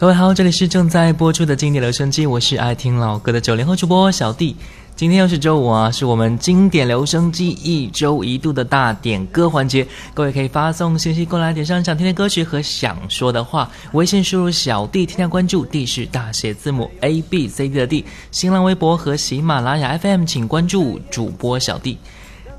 各位好，这里是正在播出的经典留声机，我是爱听老歌的九零后主播小弟。今天又是周五啊，是我们经典留声机一周一度的大点歌环节。各位可以发送信息过来，点上想听的歌曲和想说的话。微信输入小弟，添加关注，D 是大写字母 A B C D 的 D。新浪微博和喜马拉雅 FM 请关注主播小弟。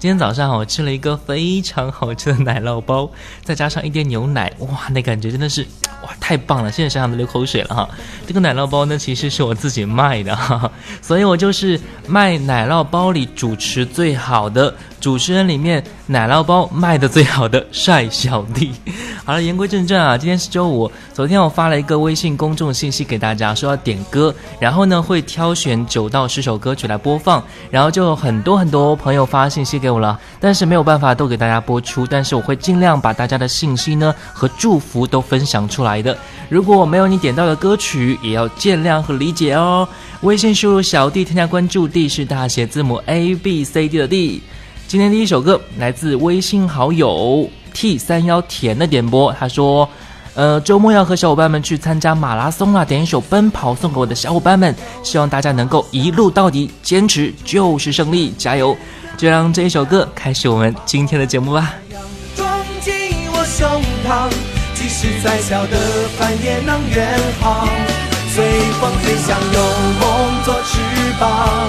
今天早上我吃了一个非常好吃的奶酪包，再加上一点牛奶，哇，那感觉真的是哇太棒了！现在想想都流口水了哈。这个奶酪包呢，其实是我自己卖的哈，所以我就是卖奶酪包里主持最好的。主持人里面奶酪包卖的最好的帅小弟。好了，言归正传啊，今天是周五。昨天我发了一个微信公众信息给大家，说要点歌，然后呢会挑选九到十首歌曲来播放，然后就很多很多朋友发信息给我了，但是没有办法都给大家播出，但是我会尽量把大家的信息呢和祝福都分享出来的。如果没有你点到的歌曲，也要见谅和理解哦。微信输入小弟添加关注，D 是大写字母 A B C D 的 D。今天第一首歌来自微信好友 T 三幺甜的点播，他说：“呃，周末要和小伙伴们去参加马拉松了，点一首《奔跑》送给我的小伙伴们，希望大家能够一路到底，坚持就是胜利，加油！就让这一首歌开始我们今天的节目吧。”装进我胸膛，即使再小的帆也能远航，随风飞翔，有梦做翅膀。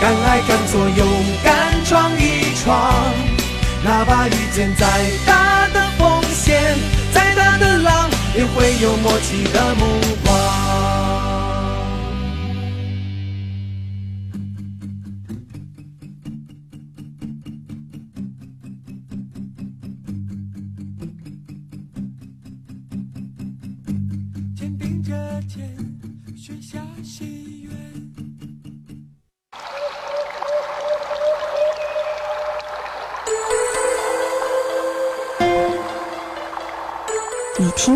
敢爱敢做，勇敢闯一闯，哪怕遇见再大的风险，也会有默契的目光。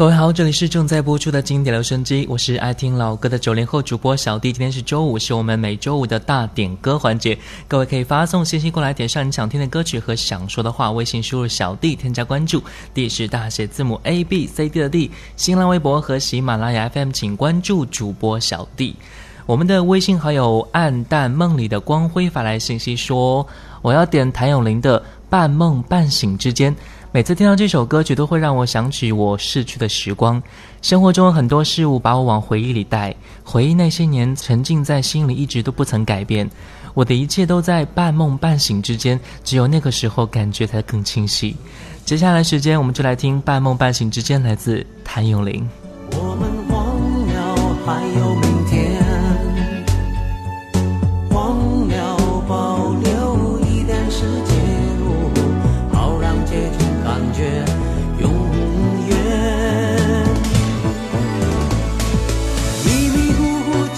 各位好，这里是正在播出的经典留声机，我是爱听老歌的九零后主播小弟。今天是周五，是我们每周五的大点歌环节。各位可以发送信息过来，点上你想听的歌曲和想说的话。微信输入小弟，添加关注，D 是大写字母 A B C D 的 D。新浪微博和喜马拉雅 FM 请关注主播小弟。我们的微信好友暗淡梦里的光辉发来信息说：“我要点谭咏麟的《半梦半醒之间》。”每次听到这首歌曲，都会让我想起我逝去的时光。生活中很多事物把我往回忆里带，回忆那些年沉浸在心里，一直都不曾改变。我的一切都在半梦半醒之间，只有那个时候感觉才更清晰。接下来时间，我们就来听《半梦半醒之间》，来自谭咏麟。我们忘了还有明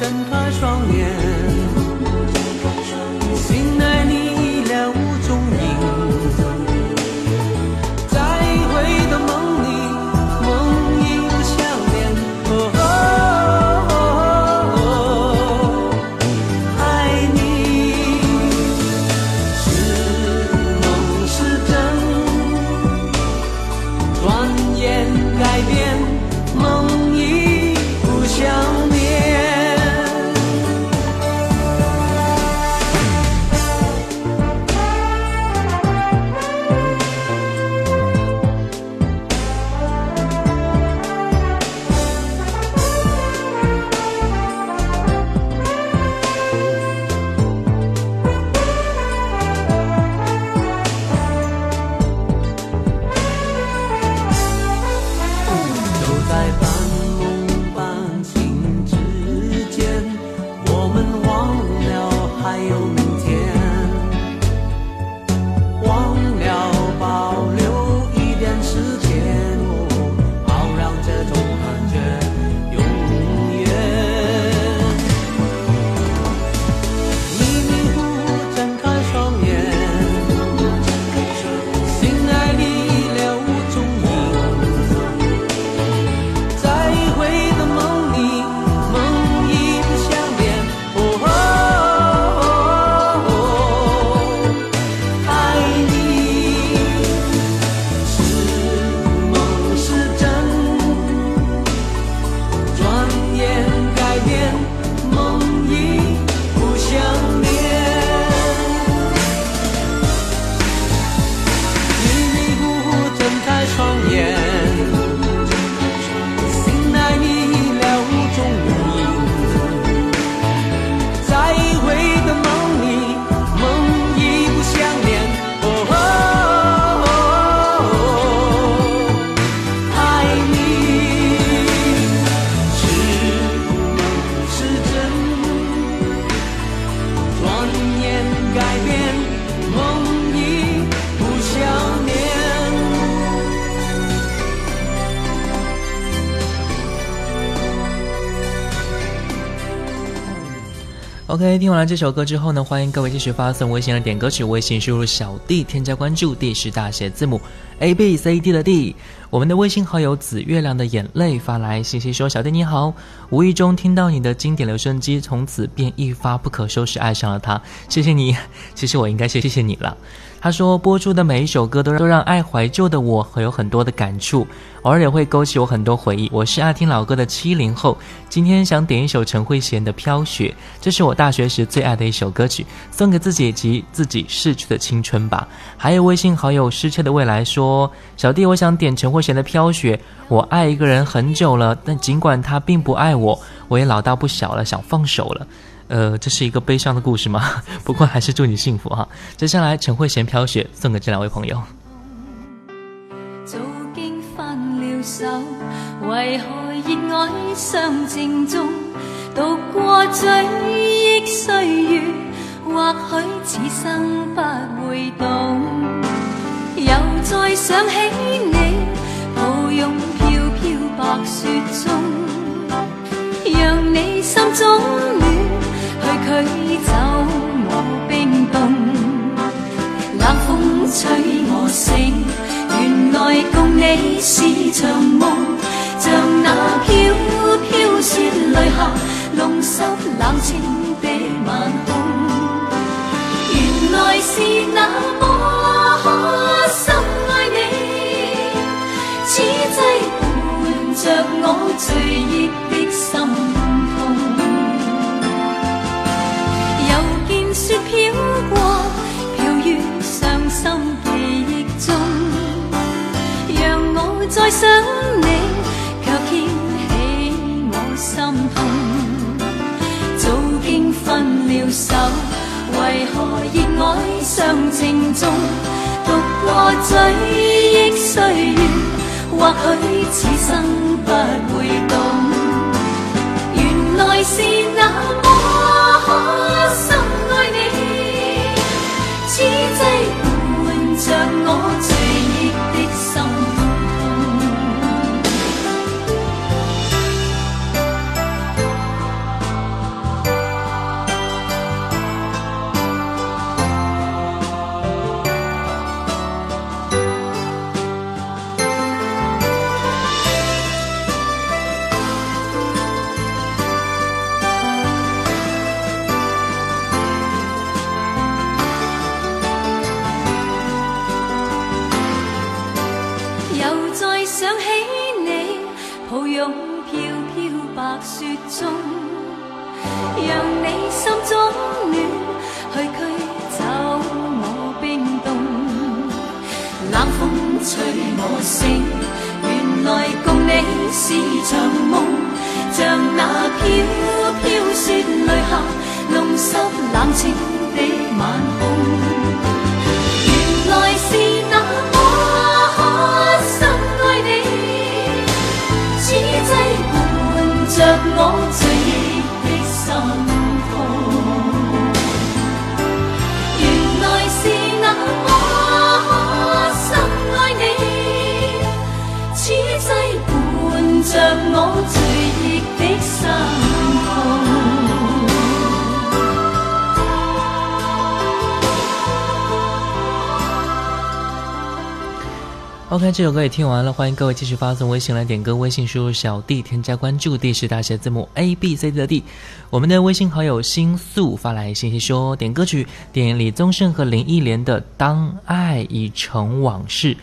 睁开双眼。OK，听完了这首歌之后呢，欢迎各位继续发送微信的点歌曲，微信输入小弟添加关注，D 是大写字母 A B C D 的 D。我们的微信好友紫月亮的眼泪发来信息说：“小弟你好，无意中听到你的经典留声机，从此便一发不可收拾爱上了它。谢谢你，其实我应该谢谢你了。”他说播出的每一首歌都都让爱怀旧的我有很多的感触，偶尔也会勾起我很多回忆。我是爱听老歌的七零后，今天想点一首陈慧娴的《飘雪》，这是我大学时最爱的一首歌曲，送给自己及自己逝去的青春吧。还有微信好友失窃的未来说：“小弟，我想点陈慧娴的《飘雪》，我爱一个人很久了，但尽管他并不爱我，我也老大不小了，想放手了。”呃，这是一个悲伤的故事吗？不过还是祝你幸福哈。接下来，陈慧娴《飘雪》送给这两位朋友。早经分了手，为何热爱尚静中？度过追忆岁月，或许此生不会懂。又再想起你，抱拥飘飘白雪中，让你心中暖。吹走我冰冻，冷风吹我醒，原来共你是场梦，像那飘飘雪泪下，弄湿冷清的晚空。原来是那么深爱你，此际伴着我醉意。雪飘过，飘于伤心记忆中，让我再想你，却牵起我心痛。早经分了手，为何热爱尚情重？独过追忆岁月，或许此生不会懂。原来是那么醒原来共你是场梦像那飘飘雪泪下弄湿冷清的 OK，这首歌也听完了，欢迎各位继续发送微信来点歌，微信输入小 D 添加关注，D 是大写字母 A B C D 的 D。我们的微信好友星宿发来信息说，点歌曲，点李宗盛和林忆莲的《当爱已成往事》。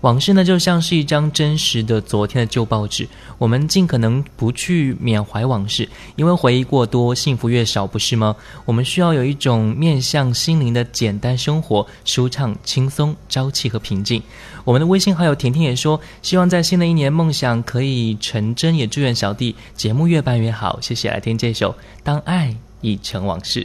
往事呢，就像是一张真实的昨天的旧报纸，我们尽可能不去缅怀往事，因为回忆过多，幸福越少，不是吗？我们需要有一种面向心灵的简单生活，舒畅、轻松、朝气和平静。我们的微信好友甜甜也说，希望在新的一年梦想可以成真，也祝愿小弟节目越办越好。谢谢，来听这首《当爱已成往事》。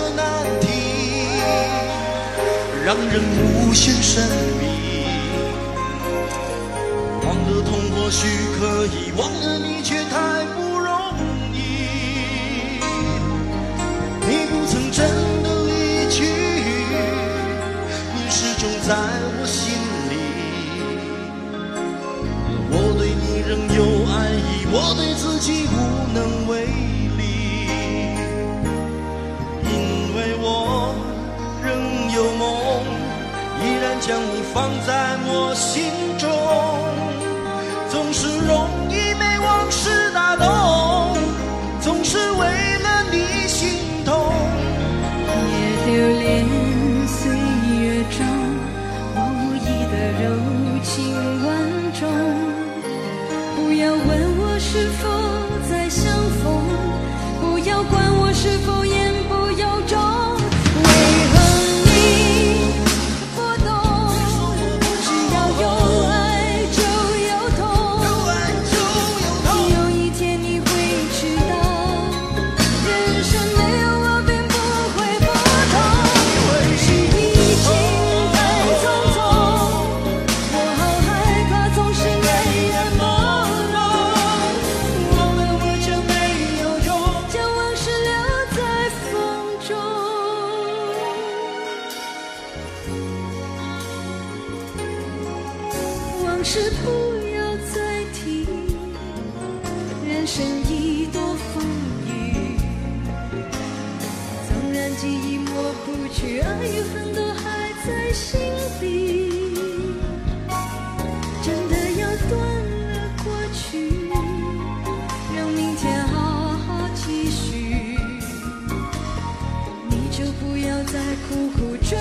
让人无限神秘。忘了痛或许可以，忘了你却太不容易。你不曾真的离去，你始终在我心里。我对你仍有爱意，我对自己无能为记忆抹不去，爱与恨都还在心底。真的要断了过去，让明天好好继续。你就不要再苦苦追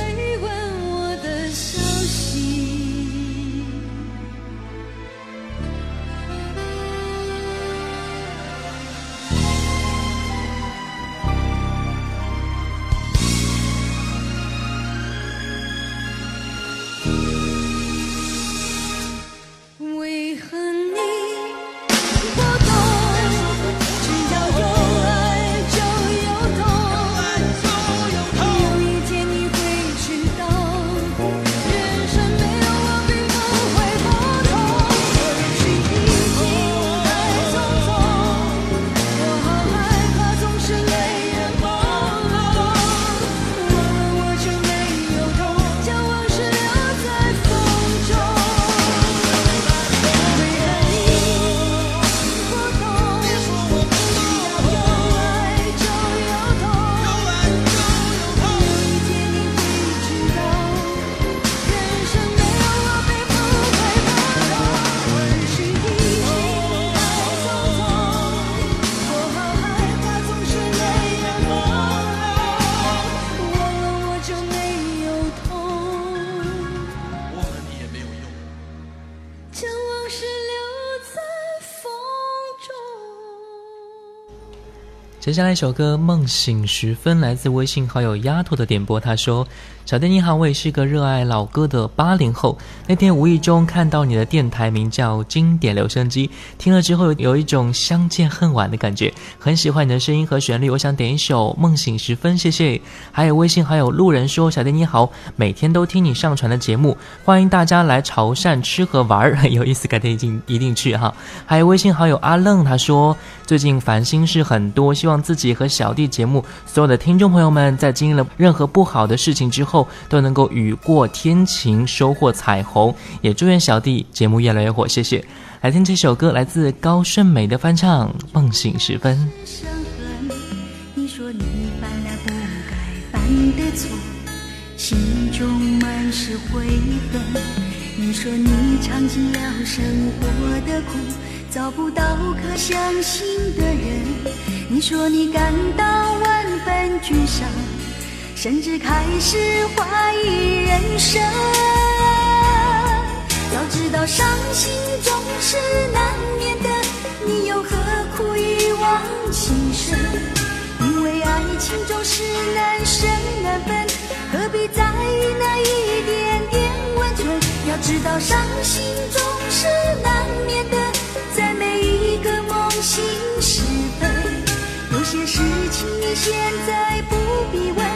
接下来一首歌《梦醒时分》来自微信好友丫头的点播，他说：“小弟你好，我也是个热爱老歌的八零后。那天无意中看到你的电台名叫经典留声机，听了之后有一种相见恨晚的感觉，很喜欢你的声音和旋律。我想点一首《梦醒时分》，谢谢。还有微信好友路人说：小弟你好，每天都听你上传的节目，欢迎大家来潮汕吃和玩，很有意思，改天一定一定去哈。还有微信好友阿愣，他说最近烦心事很多，希望自己和小弟节目所有的听众朋友们，在经历了任何不好的事情之后，都能够雨过天晴，收获彩虹。也祝愿小弟节目越来越火，谢谢。来听这首歌，来自高胜美的翻唱《梦醒时分》。你说你犯了不该犯的错，心中满是悔恨。你说你尝尽了生活的苦，找不到可相信的人。你说你感到万分沮丧，甚至开始怀疑人生。知道伤心总是难免的，你又何苦一往情深？因为爱情总是难舍难分，何必在意那一点点温存？要知道伤心总是难免的，在每一个梦醒时分，你现在不必问，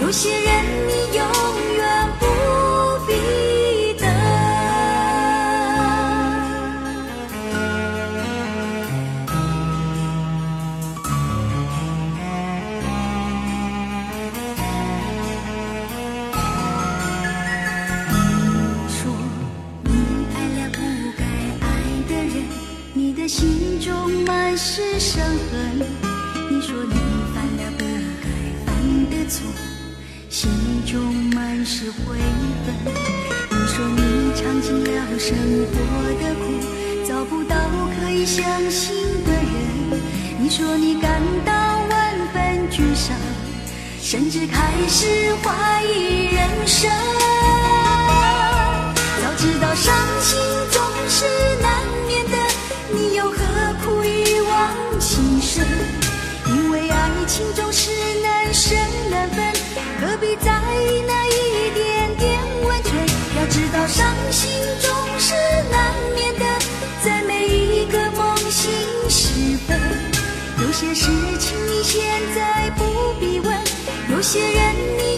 有些人你永远不满是悔恨。你说你尝尽了生活的苦，找不到可以相信的人。你说你感到万分沮丧，甚至开始怀疑人生。早知道伤心总是难免的，你又何苦一往情深？因为爱情总是难舍难分，何必在意那？伤心总是难免的，在每一个梦醒时分，有些事情你现在不必问，有些人你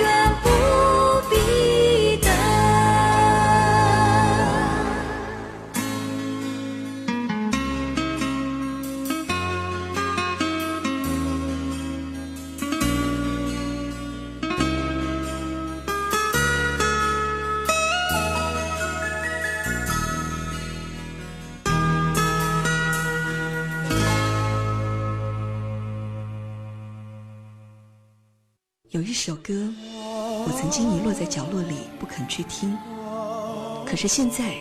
首歌，我曾经遗落在角落里不肯去听，可是现在，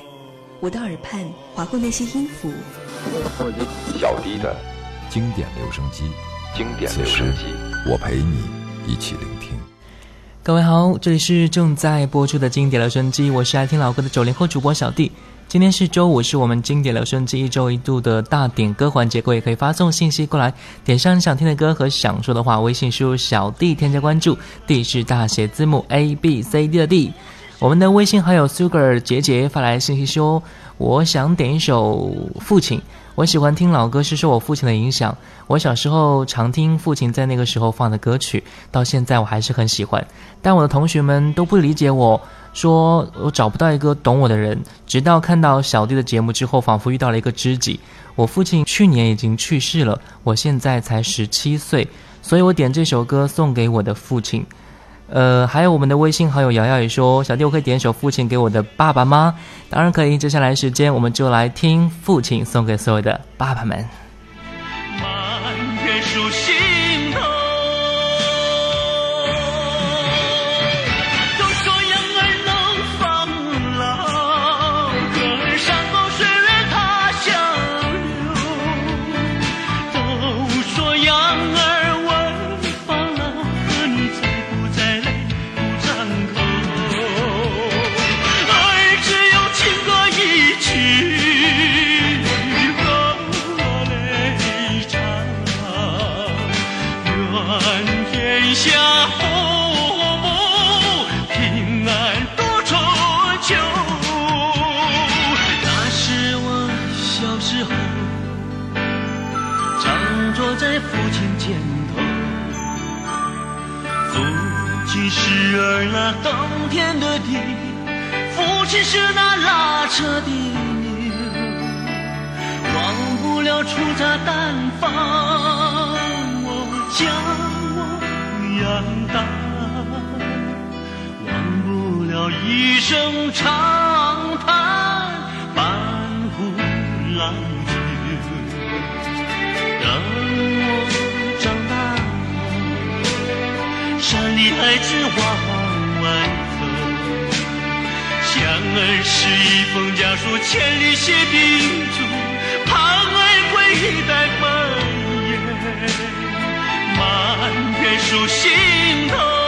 我的耳畔划过那些音符，小弟的经典留声机，经典留声机，我陪你一起聆听。各位好，这里是正在播出的经典留声机，我是爱听老歌的九零后主播小弟。今天是周五，是我们经典留声机一周一度的大点歌环节，各位可以发送信息过来，点上你想听的歌和想说的话，微信输入小弟添加关注，D 是大写字母 A B C D 的 D。我们的微信好友 Sugar 杰杰发来信息说：“我想点一首《父亲》，我喜欢听老歌是受我父亲的影响。我小时候常听父亲在那个时候放的歌曲，到现在我还是很喜欢。但我的同学们都不理解我，说我找不到一个懂我的人。直到看到小弟的节目之后，仿佛遇到了一个知己。我父亲去年已经去世了，我现在才十七岁，所以我点这首歌送给我的父亲。”呃，还有我们的微信好友瑶瑶也说，小弟我可以点一首《父亲》给我的爸爸吗？当然可以。接下来时间我们就来听《父亲》送给所有的爸爸们。那耕田的地，父亲是那拉车的牛。忘不了出炸弹放我将我养大，忘不了一声长叹，半壶老酒，等我长大。山里孩子往外走，想儿是一封家书，千里写叮嘱，盼儿归来满眼满园树心头。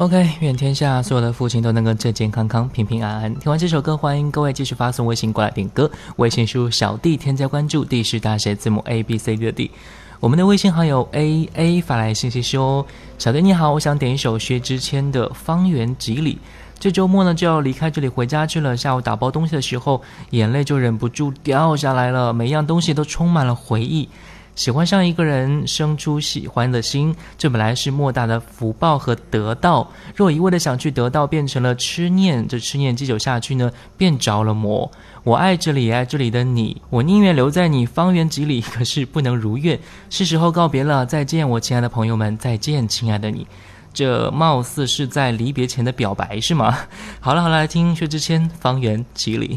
OK，愿天下所有的父亲都能够健健康康、平平安安。听完这首歌，欢迎各位继续发送微信过来点歌，微信输入小弟添加关注，D 是大写字母 A B C D 的 D。我们的微信好友 A A 发来信息说：“小弟你好，我想点一首薛之谦的《方圆几里》。这周末呢就要离开这里回家去了，下午打包东西的时候，眼泪就忍不住掉下来了，每一样东西都充满了回忆。”喜欢上一个人，生出喜欢的心，这本来是莫大的福报和得到。若一味的想去得到，变成了痴念，这痴念积久下去呢，便着了魔。我爱这里，爱这里的你，我宁愿留在你方圆几里，可是不能如愿。是时候告别了，再见，我亲爱的朋友们，再见，亲爱的你。这貌似是在离别前的表白，是吗？好了好了，来听薛之谦《方圆几里》。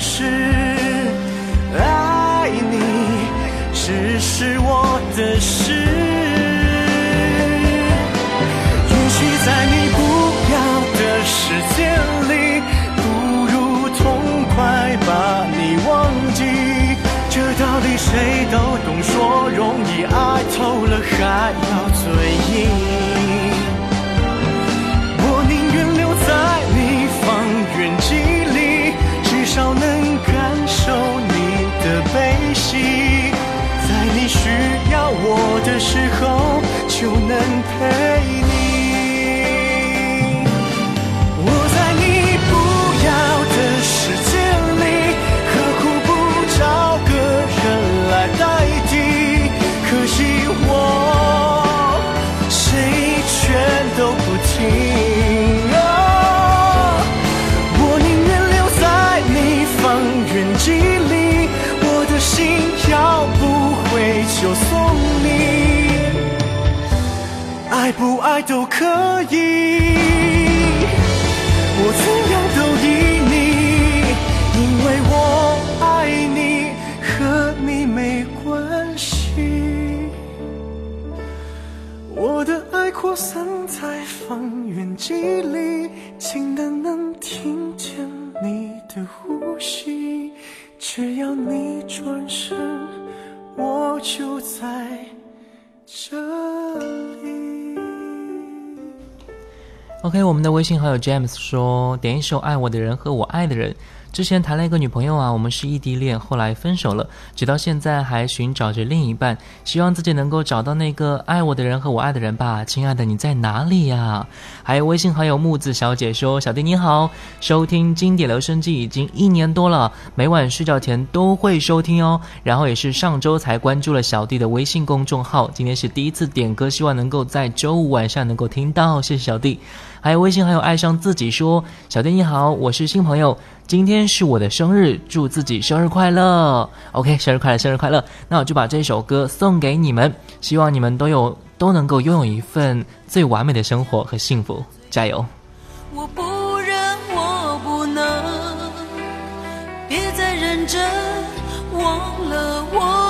是。爱你只是我的事。与其在你不要的世界里，不如痛快把你忘记。这道理谁都懂，说容易，爱透了还要嘴硬。时候就能陪的呼吸，只要你转身，我就在这里。OK，我们的微信好友 James 说，点一首《爱我的人和我爱的人》。之前谈了一个女朋友啊，我们是异地恋，后来分手了，直到现在还寻找着另一半，希望自己能够找到那个爱我的人和我爱的人吧。亲爱的，你在哪里呀？还有微信好友木子小姐说：“小弟你好，收听经典留声机已经一年多了，每晚睡觉前都会收听哦。然后也是上周才关注了小弟的微信公众号，今天是第一次点歌，希望能够在周五晚上能够听到，谢谢小弟。还有微信还有爱上自己说：小弟你好，我是新朋友。”今天是我的生日，祝自己生日快乐。OK，生日快乐，生日快乐。那我就把这首歌送给你们，希望你们都有都能够拥有一份最完美的生活和幸福。加油！我不忍，我不能，别再认真，忘了我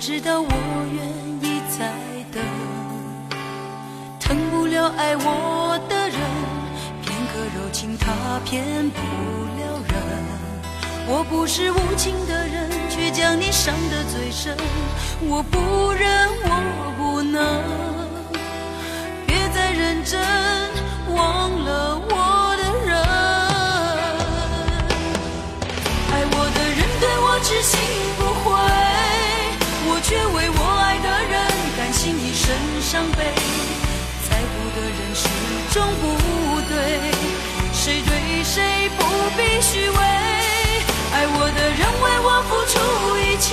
知道我愿意再等，疼不了爱我的人，片刻柔情他骗不了人。我不是无情的人，却将你伤得最深。我不忍，我不能，别再认真，不必虚伪。爱我的人为我付出一切，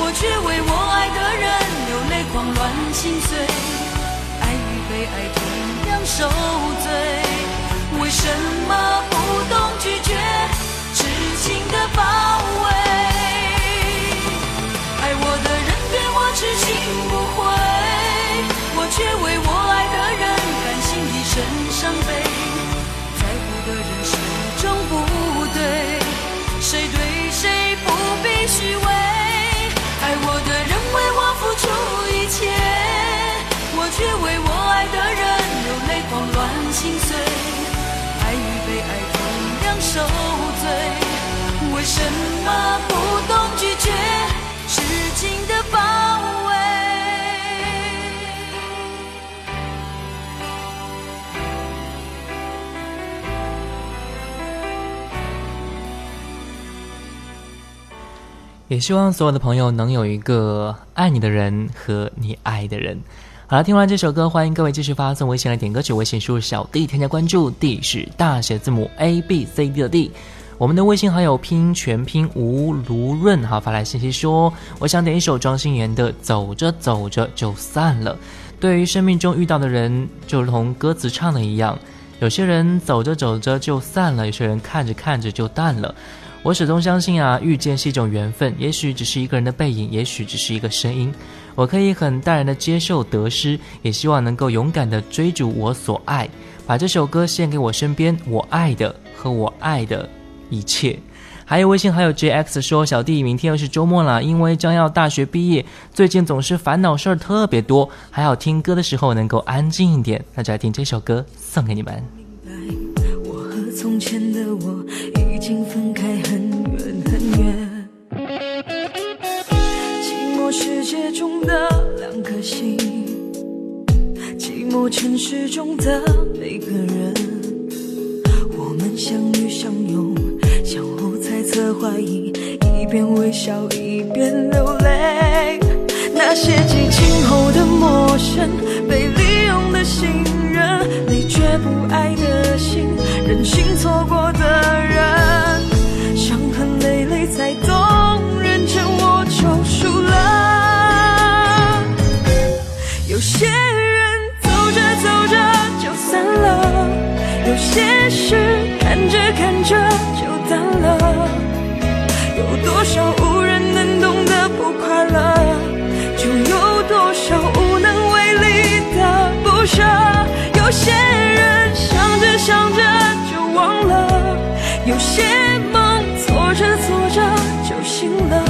我却为我爱的人流泪狂乱心碎。爱与被爱同样受罪，为什么不懂拒绝受罪，为什么不懂拒绝痴情的包围？也希望所有的朋友能有一个爱你的人和你爱的人。好了，听完这首歌，欢迎各位继续发送微信来点歌曲，微信输入小 D 添加关注，D 是大写字母 A B C D 的 D。我们的微信好友拼全拼吴卢润哈发来信息说，我想点一首庄心妍的《走着走着就散了》。对于生命中遇到的人，就如同歌词唱的一样，有些人走着走着就散了，有些人看着看着就淡了。我始终相信啊，遇见是一种缘分，也许只是一个人的背影，也许只是一个声音。我可以很淡然的接受得失，也希望能够勇敢的追逐我所爱。把这首歌献给我身边我爱的和我爱的一切。还有微信好友 JX 说：“小弟，明天又是周末了，因为将要大学毕业，最近总是烦恼事儿特别多，还好听歌的时候能够安静一点。那就来听这首歌，送给你们。”我和从前的我经分开很远很远，寂寞世界中的两颗心，寂寞城市中的每个人，我们相遇相拥，相互猜测怀疑，一边微笑一边流泪。那些激情后的陌生，被利用的信任，你却不爱的心，任性错过有些事看着看着就淡了，有多少无人能懂的不快乐？就有多少无能为力的不舍？有些人想着想着就忘了，有些梦做着做着就醒了，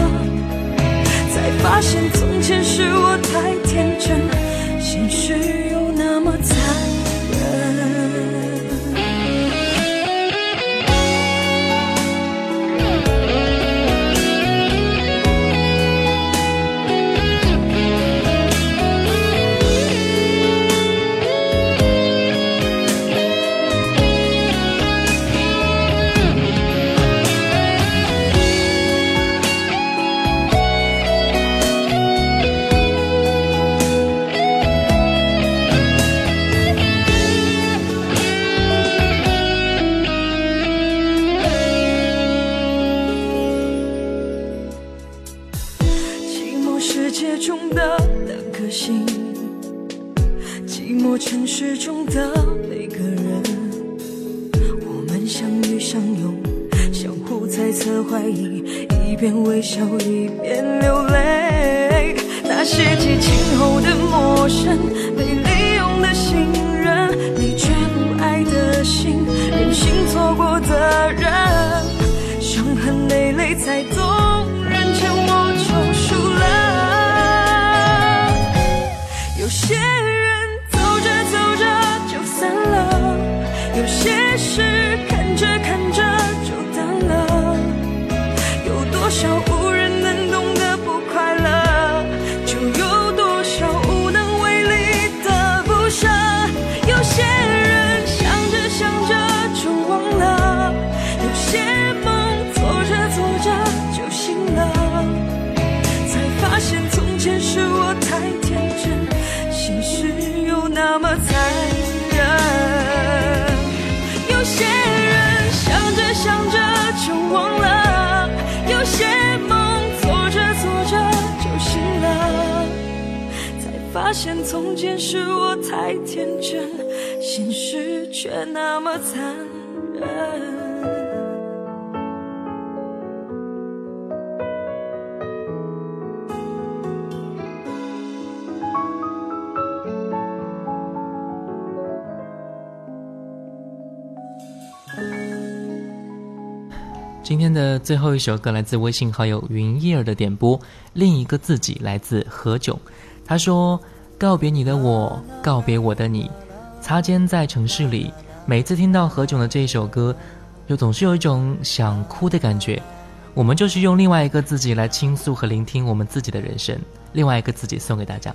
才发现从前是有些事看着看着发现从前是我太天真，现实却那么残忍。今天的最后一首歌来自微信好友云叶儿的点播，另一个自己来自何炅。他说：“告别你的我，告别我的你，擦肩在城市里。每次听到何炅的这一首歌，就总是有一种想哭的感觉。我们就是用另外一个自己来倾诉和聆听我们自己的人生，另外一个自己送给大家。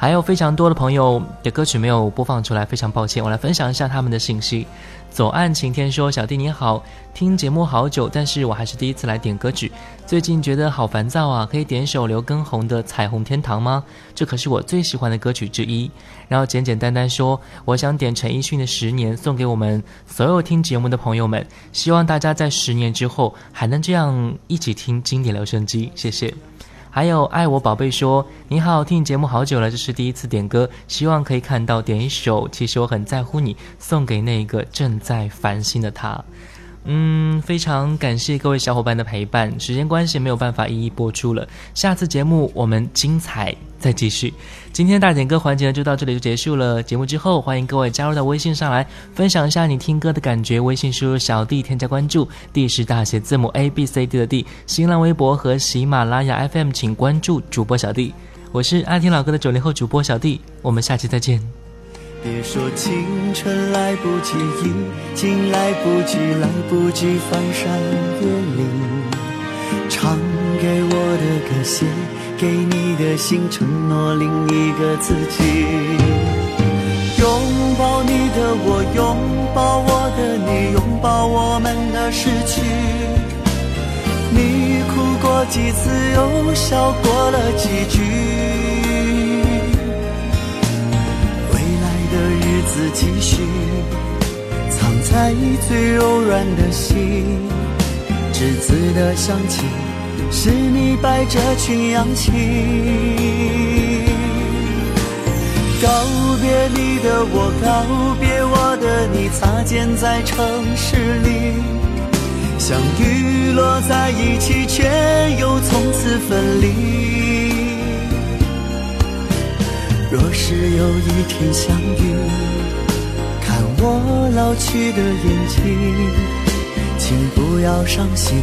还有非常多的朋友的歌曲没有播放出来，非常抱歉。我来分享一下他们的信息。左岸晴天说：“小弟你好，听节目好久，但是我还是第一次来点歌曲。最近觉得好烦躁啊，可以点首刘畊宏的《彩虹天堂》吗？这可是我最喜欢的歌曲之一。”然后简简单单说：“我想点陈奕迅的《十年》，送给我们所有听节目的朋友们，希望大家在十年之后还能这样一起听经典留声机。”谢谢。还有爱我宝贝说：“你好，听你节目好久了，这是第一次点歌，希望可以看到点一首。其实我很在乎你，送给那个正在烦心的他。”嗯，非常感谢各位小伙伴的陪伴。时间关系，没有办法一一播出了。下次节目我们精彩再继续。今天大点歌环节呢，就到这里就结束了。节目之后，欢迎各位加入到微信上来分享一下你听歌的感觉。微信输入小弟添加关注，D 是大写字母 A B C D 的 D。新浪微博和喜马拉雅 FM 请关注主播小弟。我是爱听老歌的九零后主播小弟，我们下期再见。别说青春来不及，已经来不及，来不及翻山越岭。的，写给你的信，承诺另一个自己。拥抱你的我，拥抱我的你，拥抱我们的失去。你哭过几次，又笑过了几句。未来的日子继续，藏在最柔软的心，栀子的香气，是你摆着群羊起。告别你的我，告别我的你，擦肩在城市里，相遇落在一起，却又从此分离。若是有一天相遇，看我老去的眼睛，请不要伤心，